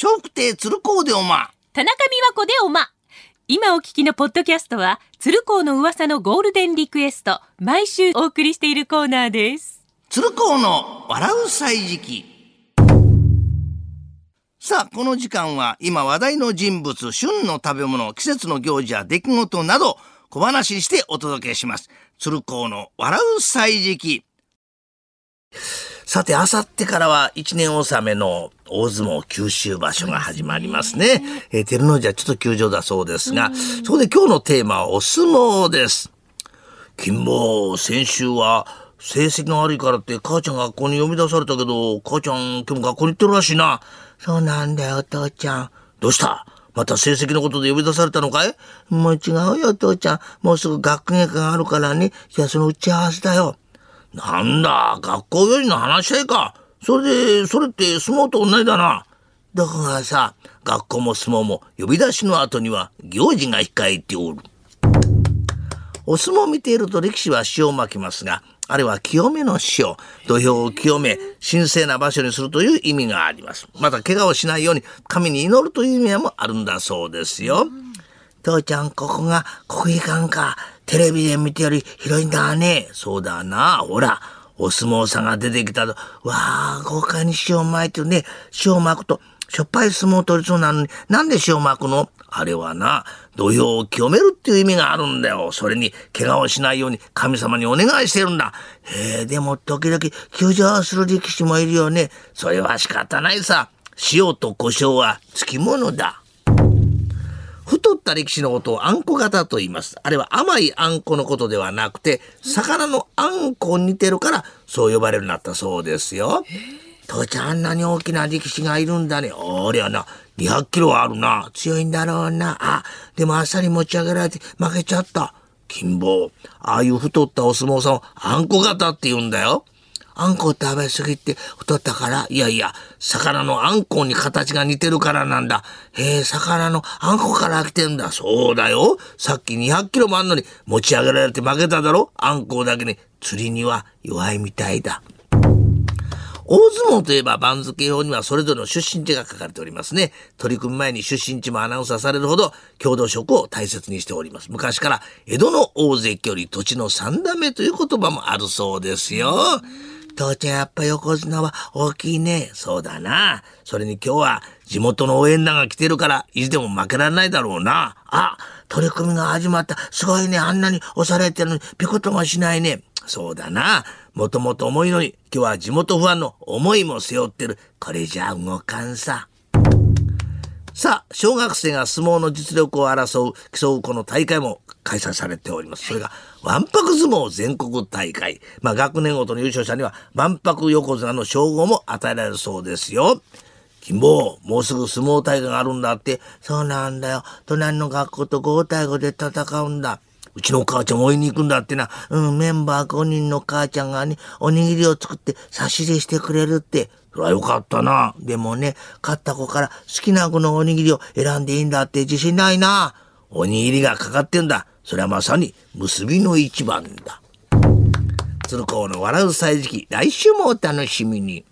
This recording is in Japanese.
笑福亭鶴光でおま。田中美和子でおま。今お聞きのポッドキャストは、鶴光の噂のゴールデンリクエスト、毎週お送りしているコーナーです。鶴光の笑う歳時記。さあ、この時間は今話題の人物、旬の食べ物、季節の行事や出来事など小話にしてお届けします。鶴光の笑う歳時記。さて、あさってからは一年納めの大相撲九州場所が始まりますね。えー照ノ富士はちょっと休場だそうですが、そこで今日のテーマはお相撲です。金坊、先週は成績が悪いからって母ちゃん学校に呼び出されたけど、母ちゃん今日も学校に行ってるらしいな。そうなんだよ、お父ちゃん。どうした？また成績のことで呼び出されたのかい？もう違うよ、お父ちゃん。もうすぐ学芸会があるからね。じゃあその打ち合わせだよ。なんだ、学校よりの話し合いか。それで、それって相撲と同じだな。だからさ、学校も相撲も呼び出しの後には行事が控えておる。お相撲を見ていると力士は塩をまきますが、あれは清めの塩。土俵を清め、神聖な場所にするという意味があります。また怪我をしないように神に祈るという意味もあるんだそうですよ。父ちゃん、ここが国技館か。テレビで見てより広いんだね。そうだな。ほら、お相撲さんが出てきたと。わあ、豪快に塩巻いてるね。塩巻くと、しょっぱい相撲取りそうなのに、なんで塩巻くの？あれはな、土俵を清めるっていう意味があるんだよ。それに、怪我をしないように神様にお願いしてるんだ。へえ、でも時々休場する力士もいるよね。それは仕方ないさ。塩と胡椒はつきものだ。太った力士のことをあんこ型と言います。あれは甘いあんこのことではなくて、魚のあんこに似てるから、そう呼ばれるようになったそうですよ。父ちゃんあんなに大きな力士がいるんだね。おりゃな、200キロあるな。強いんだろうな。あ、でもあっさり持ち上げられて負けちゃった。金棒。ああいう太ったお相撲さんをあんこ型って言うんだよ。あんこ食べ過ぎて太ったからいやいや、魚のあんこに形が似てるからなんだ。へえ、魚のあんこから来てんだ。そうだよ。さっき200キロもあんのに持ち上げられて負けただろあんこだけに釣りには弱いみたいだ。大相撲といえば番付表にはそれぞれの出身地が書かれておりますね。取り組む前に出身地もアナウンサーされるほど郷土色を大切にしております。昔から江戸の大関より土地の三段目という言葉もあるそうですよ。父ちゃんやっぱ横綱は大きいね。そうだな。それに今日は地元の応援団が来てるから意地でも負けられないだろうな。あ、取り組みが始まった。すごいね。あんなに押されてるのにピコともしないね。そうだな。もともと重いのに今日は地元ファンの思いも背負ってる。これじゃ動かんさ。さあ、小学生が相撲の実力を争う、競うこの大会も開催されております。それが、わんぱく相撲全国大会。まあ、学年ごとの優勝者には、わんぱく横綱の称号も与えられるそうですよ。金坊、もうすぐ相撲大会があるんだって。そうなんだよ。隣の学校と5対5で戦うんだ。うちの母ちゃん追いに行くんだってな。うん、メンバー5人の母ちゃんがね、おにぎりを作って差し入れしてくれるって。それはよかったな。でもね、勝った子から好きな子のおにぎりを選んでいいんだって自信ないな。おにぎりがかかってんだ。それはまさに結びの一番だ。鶴光の笑う歳時期、来週もお楽しみに。